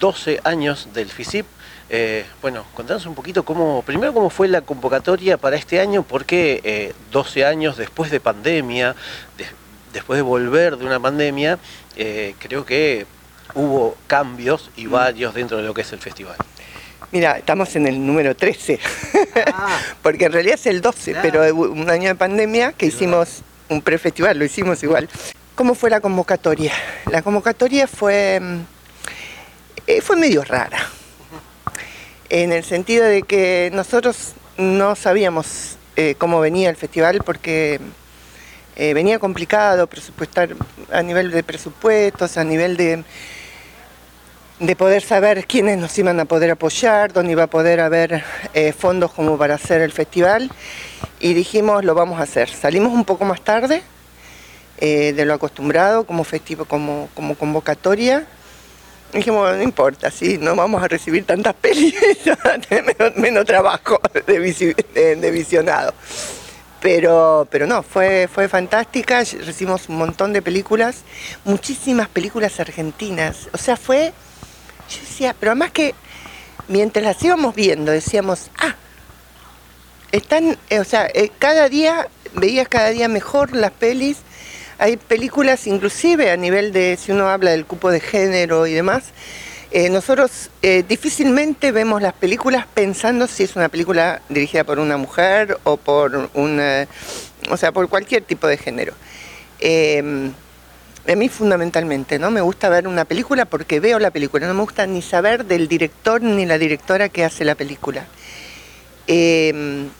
12 años del FISIP. Eh, bueno, contanos un poquito cómo, primero cómo fue la convocatoria para este año, porque eh, 12 años después de pandemia, de- después de volver de una pandemia, eh, creo que hubo cambios y varios dentro de lo que es el festival. Mira, estamos en el número 13, porque en realidad es el 12, Claro. pero hubo un año de pandemia que hicimos un prefestival, lo hicimos igual. ¿Cómo fue la convocatoria? La convocatoria fue, mm, eh, fue medio rara, en el sentido de que nosotros no sabíamos eh, cómo venía el festival porque eh, venía complicado presupuestar a nivel de presupuestos, a nivel de de poder saber quiénes nos iban a poder apoyar, dónde iba a poder haber fondos como para hacer el festival. Y dijimos, lo vamos a hacer. Salimos un poco más tarde de lo acostumbrado como, festivo, como, como convocatoria. Dijimos, no importa, sí, no vamos a recibir tantas pelis, menos, trabajo de, visi- visionado. Pero, pero no, fue, fue fantástica, recibimos un montón de películas, muchísimas películas argentinas. O sea, fue, yo decía, pero además que mientras las íbamos viendo, decíamos, ah, están, eh, o sea, eh, cada día, veías cada día mejor las pelis. Hay películas, inclusive a nivel de, si uno habla del cupo de género y demás, eh, nosotros eh, difícilmente vemos las películas pensando si es una película dirigida por una mujer o por una, o sea, por cualquier tipo de género. Eh, a mí fundamentalmente, ¿no? Me gusta ver una película porque veo la película, no me gusta ni saber del director ni la directora que hace la película. Eh,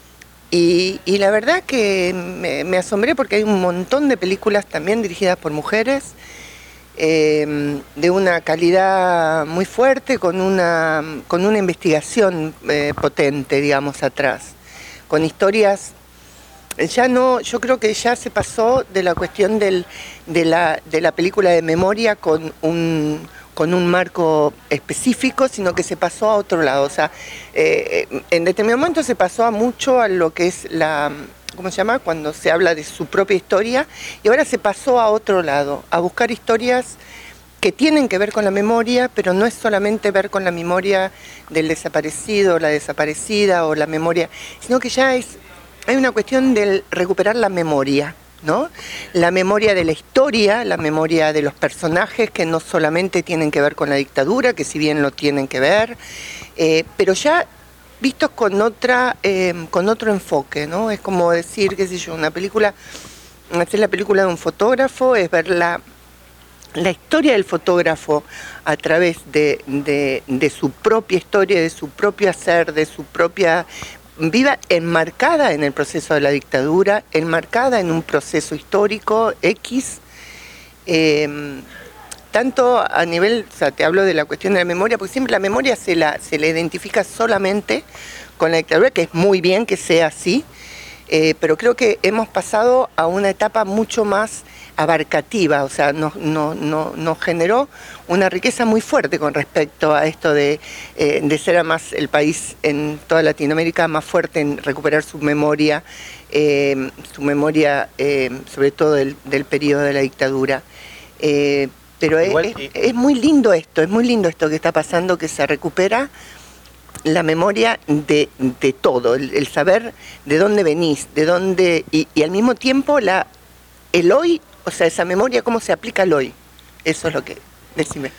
y, y la verdad que me, asombré porque hay un montón de películas también dirigidas por mujeres, eh, de una calidad muy fuerte, con una, con una investigación eh, potente, digamos, atrás, con historias ya no, yo creo que ya se pasó de la cuestión del, de, la, de la película de memoria con un, con un marco específico, sino que se pasó a otro lado. O sea, eh, en determinado momento se pasó a mucho a lo que es la, ¿cómo se llama? Cuando se habla de su propia historia, y ahora se pasó a otro lado, a buscar historias que tienen que ver con la memoria, pero no es solamente ver con la memoria del desaparecido, la desaparecida o la memoria, sino que ya es hay una cuestión del recuperar la memoria, La memoria de la historia, la memoria de los personajes que no solamente tienen que ver con la dictadura, que si bien lo tienen que ver, eh, pero ya vistos con otra, eh, con otro enfoque, ¿no? Es como decir, qué sé yo, una película, hacer la película de un fotógrafo, es ver la, la historia del fotógrafo a través de, de, de su propia historia, de su propio hacer, de su propia viva enmarcada en el proceso de la dictadura, enmarcada en un proceso histórico X, eh, tanto a nivel, o sea, te hablo de la cuestión de la memoria, porque siempre la memoria se la, se identifica solamente con la dictadura, que es muy bien que sea así, eh, pero creo que hemos pasado a una etapa mucho más abarcativa, o sea, nos, no, no, nos generó una riqueza muy fuerte con respecto a esto de, eh, de ser además el país en toda Latinoamérica más fuerte en recuperar su memoria, eh, su memoria eh, sobre todo del, del, periodo de la dictadura. Eh, pero Igual, es, y... es muy lindo esto, es muy lindo esto que está pasando, que se recupera la memoria de, de todo, el, el, saber de dónde venís, de dónde, y, y, al mismo tiempo la, el hoy, o sea, esa memoria, cómo se aplica al hoy. Eso es lo que, decime.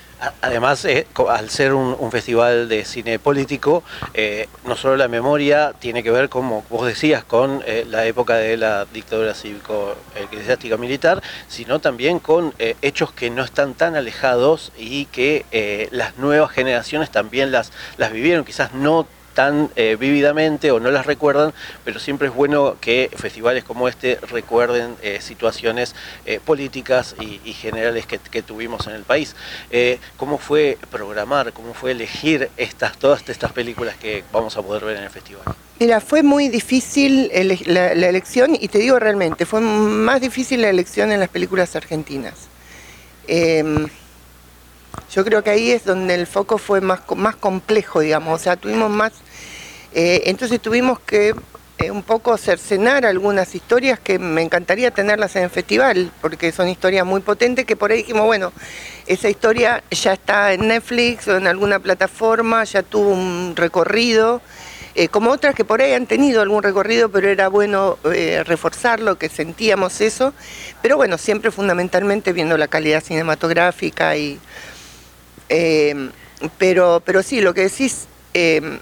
Además, eh, al ser un, festival de cine político, eh, no solo la memoria tiene que ver, como vos decías, con eh, la época de la dictadura cívico-eclesiástica militar, sino también con hechos que no están tan alejados y que las nuevas generaciones también las, las vivieron, quizás no tan eh, vívidamente o no las recuerdan, pero siempre es bueno que festivales como este recuerden eh, situaciones eh, políticas y, generales que, tuvimos en el país. ¿Cómo fue programar, cómo fue elegir estas, todas estas películas que vamos a poder ver en el festival? Mira, fue muy difícil la, elección y te digo realmente, fue más difícil la elección en las películas argentinas. Em, yo creo que ahí es donde el foco fue más, más complejo, digamos, o sea, tuvimos más... Eh, entonces tuvimos que eh, un poco cercenar algunas historias que me encantaría tenerlas en el festival, porque son historias muy potentes que por ahí dijimos, bueno, esa historia ya está en Netflix o en alguna plataforma, ya tuvo un recorrido, eh, como otras que por ahí han tenido algún recorrido, pero era bueno reforzarlo, que sentíamos eso, pero bueno, siempre fundamentalmente viendo la calidad cinematográfica y eh, pero, pero sí, lo que decís, eh,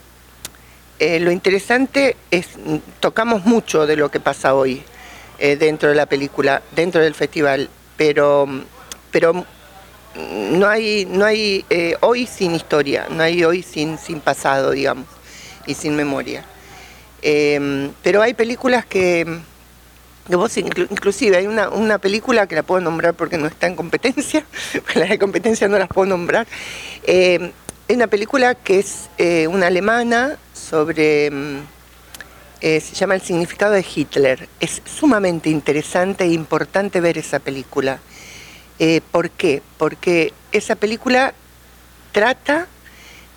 eh, lo interesante es, tocamos mucho de lo que pasa hoy dentro de la película, dentro del festival, pero, pero no hay, no hay hoy sin historia, no hay hoy sin, sin pasado, digamos, y sin memoria. pero hay películas que vos inclusive hay una, película que la puedo nombrar porque no está en competencia, las de competencia no las puedo nombrar. Eh, es una película que es eh, una alemana sobre, mm, eh, se llama El significado de Hitler. Es sumamente interesante e importante ver esa película. ¿Por qué? Porque esa película trata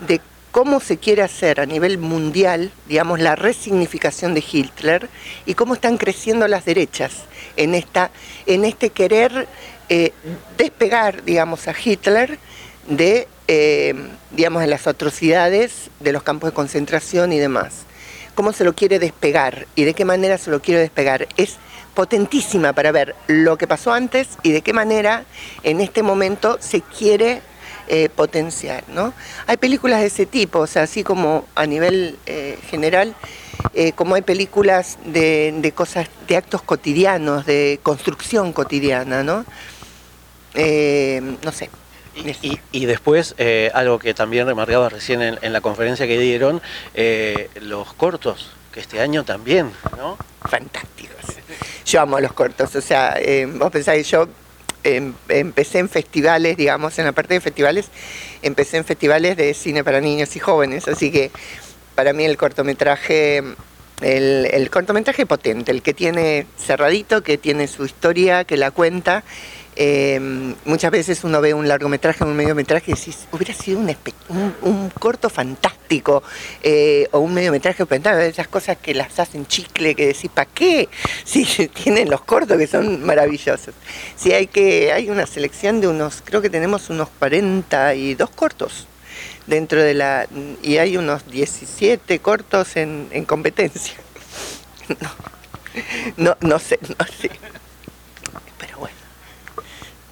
de cómo se quiere hacer a nivel mundial, digamos, la resignificación de Hitler y cómo están creciendo las derechas en, esta, en este querer eh, despegar, digamos, a Hitler de, eh, digamos, las atrocidades de los campos de concentración y demás. Cómo se lo quiere despegar y de qué manera se lo quiere despegar. Es potentísima para ver lo que pasó antes y de qué manera en este momento se quiere eh, potenciar. ¿no? Hay películas de ese tipo, o sea, así como a nivel eh, general, eh, como hay películas de, cosas, de actos cotidianos, de construcción cotidiana, ¿no? no sé. Y, después, algo que también remarcaba recién en, la conferencia que dieron, los cortos, que este año también, ¿no? Fantásticos. Yo amo los cortos, o sea, vos pensáis, yo Em, empecé en festivales, digamos, en la parte de festivales, empecé en festivales de cine para niños y jóvenes, así que para mí el cortometraje, el, el cortometraje potente, el que tiene cerradito, que tiene su historia, que la cuenta Em, muchas veces uno ve un largometraje, un mediometraje y decís, hubiera sido un, corto fantástico eh, o un mediometraje de esas cosas que las hacen chicle, que decís, ¿para qué? Si tienen los cortos que son maravillosos. Si hay que, hay una selección de unos, creo que tenemos unos 42 cortos dentro de la, y hay unos 17 cortos en, competencia. No, no, no sé, no sé.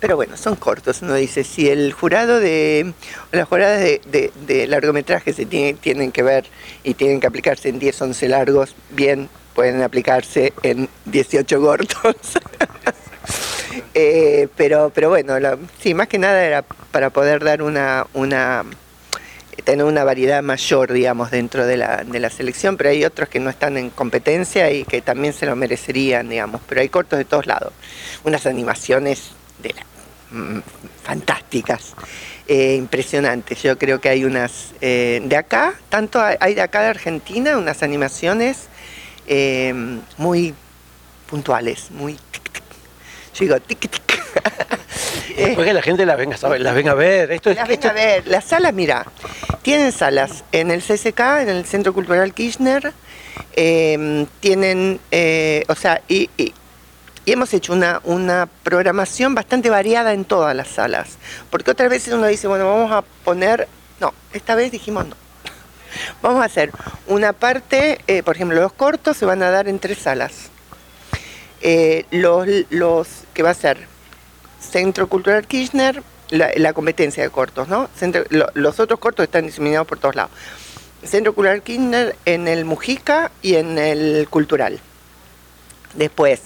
Pero bueno, son cortos. Uno dice, si el jurado de, las juradas de, de, largometraje se tienen que ver y tienen que aplicarse en 10, 11 largos, bien, pueden aplicarse en 18 cortos. Eh, pero, pero bueno, sí, más que nada era para poder dar una, una tener una variedad mayor, digamos, dentro de la, de la selección, pero hay otros que no están en competencia y que también se lo merecerían, digamos, pero hay cortos de todos lados. Unas animaciones de la fantásticas, eh, impresionantes. Yo creo que hay unas eh, de acá, tanto hay de acá de Argentina, unas animaciones eh, muy puntuales, muy Yo digo tic tic. Después que la gente las venga, las venga a ver. Esto las venga a ver. Las salas, mira, tienen salas en el CCK, en el Centro Cultural Kirchner, tienen, o sea, y, y hemos hecho una, una programación bastante variada en todas las salas. Porque otras veces uno dice, bueno, vamos a poner... No, esta vez dijimos no. Vamos a hacer una parte, eh, por ejemplo, los cortos se van a dar en tres salas. Eh, los, los que va a ser Centro Cultural Kirchner, la, competencia de cortos, ¿no? los otros cortos están diseminados por todos lados. Centro Cultural Kirchner en el Mujica y en el Cultural. Después,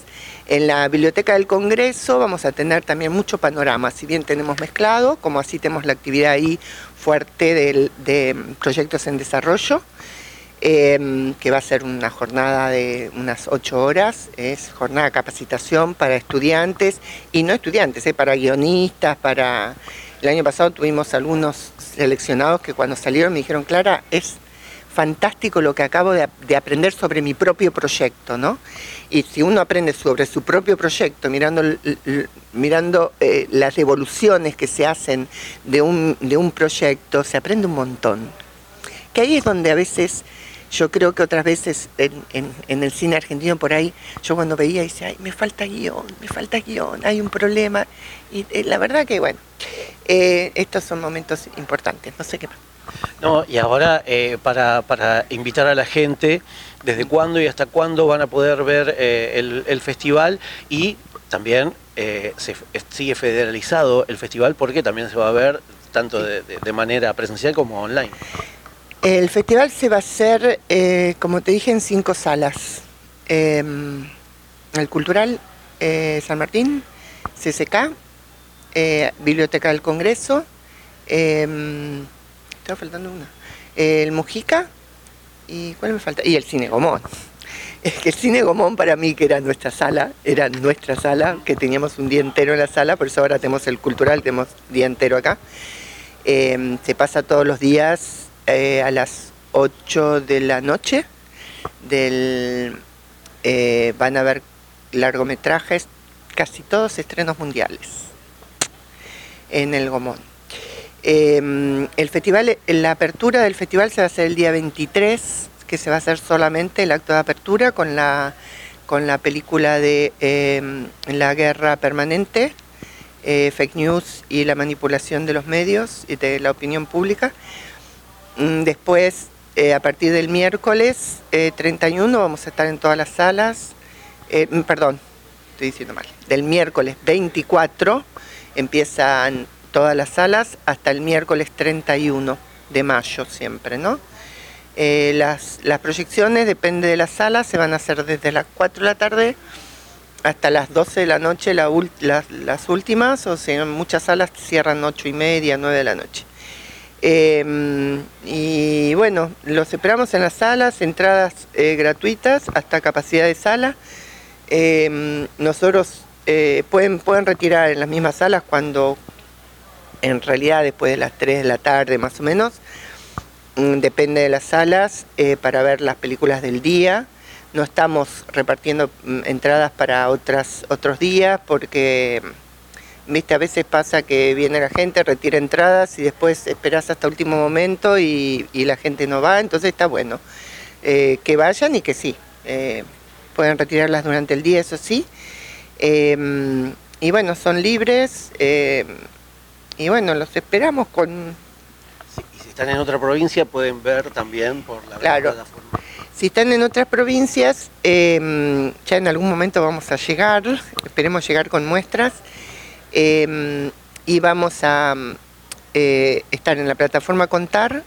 en la Biblioteca del Congreso vamos a tener también mucho panorama, si bien tenemos mezclado, como así tenemos la actividad ahí fuerte de proyectos en desarrollo. em, que va a ser una jornada de unas ocho horas, es jornada de capacitación para estudiantes y no estudiantes, eh, para guionistas, para... El año pasado tuvimos algunos seleccionados que cuando salieron me dijeron, Clara, es fantástico lo que acabo de, aprender sobre mi propio proyecto, ¿no? Y si uno aprende sobre su propio proyecto, mirando, mirando eh, las evoluciones que se hacen de un, de un proyecto, se aprende un montón. Que ahí es donde a veces, yo creo que otras veces en, el cine argentino por ahí, yo cuando veía decía, Ay, me falta guion, me falta guion, hay un problema. Y eh, la verdad que bueno, eh, estos son momentos importantes, no sé qué más. No, y ahora para, para, invitar a la gente, ¿desde cuándo y hasta cuándo van a poder ver eh, el, festival? Y también eh, se sigue federalizado el festival porque también se va a ver tanto de, manera presencial como online. El festival se va a hacer, como te dije, en cinco salas. Em, el Cultural San Martín, CCK, Biblioteca del Congreso, em, estaba faltando una. El Mujica y ¿cuál me falta? Y el Cine Gomón. Es que el Cine Gomón para mí, que era nuestra sala, era nuestra sala, que teníamos un día entero en la sala, por eso ahora tenemos el cultural, tenemos día entero acá. Em, se pasa todos los días eh, a las 8 de la noche. Del, eh, van a ver largometrajes, casi todos estrenos mundiales en el Gomón. Em, el festival, la apertura del festival se va a hacer el día 23, que se va a hacer solamente el acto de apertura con la, con la película de em, La Guerra Permanente, eh, Fake News y la manipulación de los medios y de la opinión pública. Mm, después, eh, a partir del miércoles 31, eh, vamos a estar en todas las salas. Mm, perdón, estoy diciendo mal. Del miércoles 24 empiezan todas las salas hasta el miércoles 31 de mayo siempre, ¿no? Eh, las, proyecciones, depende de la sala, se van a hacer desde las 4 de la tarde hasta las 12 de la noche las, últimas, o sea, muchas salas cierran 8 y media, 9 de la noche. Em, y bueno, los esperamos en las salas, entradas eh, gratuitas hasta capacidad de sala. Em, nosotros eh, pueden, pueden retirar en las mismas salas cuando, en realidad después de las 3 de la tarde más o menos, mm, depende de las salas, eh, para ver las películas del día. No estamos repartiendo mm, entradas para otras, otros días porque, viste, a veces pasa que viene la gente, retira entradas y después esperas hasta último momento y, la gente no va, entonces está bueno. Eh, que vayan y que sí, eh, pueden retirarlas durante el día, eso sí. y bueno, son libres y bueno, los esperamos con... y si están en otra provincia pueden ver también por la claro. plataforma. Si están en otras provincias, em, ya en algún momento vamos a llegar, esperemos llegar con muestras, em, y vamos a eh, estar en la plataforma Contar,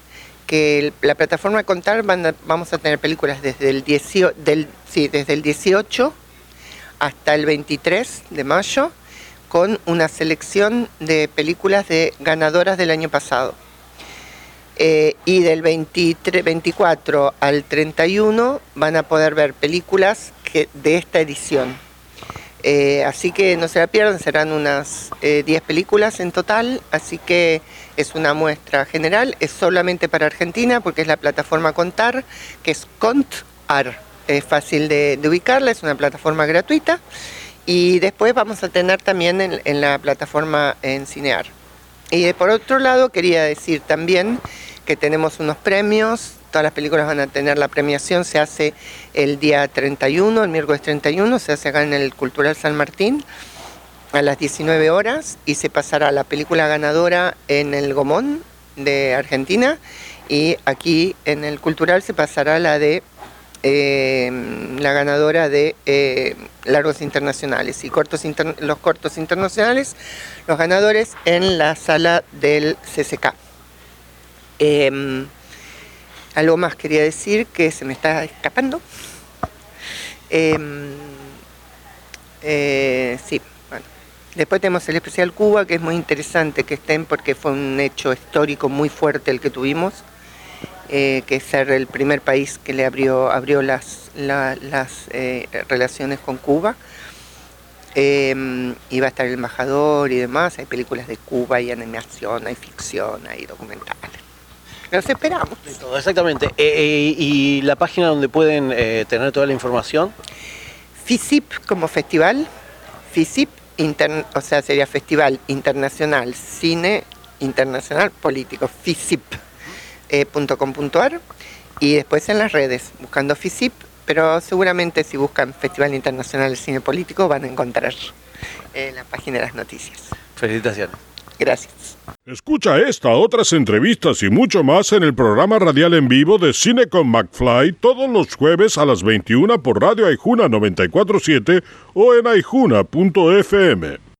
que la plataforma Contar vamos a tener películas desde el, del, sí, desde el 18 hasta el 23 de mayo, con una selección de películas de ganadoras del año pasado. Eh, y del 23, 24 al 31 van a poder ver películas de esta edición. Eh, así que no se la pierdan, serán unas 10 eh, películas en total, así que es una muestra general, es solamente para Argentina porque es la plataforma Contar, que es Contar, es fácil de ubicarla, es una plataforma gratuita. Y después vamos a tener también en, la plataforma en Cinear. Y por otro lado quería decir también que tenemos unos premios, todas las películas van a tener la premiación, se hace el día 31, el miércoles 31, se hace acá en el Cultural San Martín a las 19 horas y se pasará la película ganadora en el Gomón de Argentina y aquí en el Cultural se pasará la de eh, la ganadora de eh, largos internacionales y cortos los cortos internacionales, los ganadores en la sala del CCK. Em, algo más quería decir que se me está escapando. Em, eh, sí, bueno. Después tenemos el especial Cuba, que es muy interesante que estén porque fue un hecho histórico muy fuerte el que tuvimos eh, que es ser el primer país que le abrió, abrió las, las eh, relaciones con Cuba. Eh, iba a estar el embajador y demás, hay películas de Cuba, hay animación, hay ficción, hay documentales. Los esperamos. exactamente. ¿Y la página donde pueden tener toda la información? FISIP como festival, FISIP, o sea, sería Festival Internacional Cine Internacional Político, FISIP.com.ar eh, y después en las redes, buscando FISIP, pero seguramente si buscan Festival Internacional de Cine Político van a encontrar eh, la página de las noticias. Felicitaciones. Gracias. Escucha esta, otras entrevistas y mucho más en el programa radial en vivo de Cine con McFly todos los jueves a las 21 por Radio Aijuna 947 o en aijuna.fm.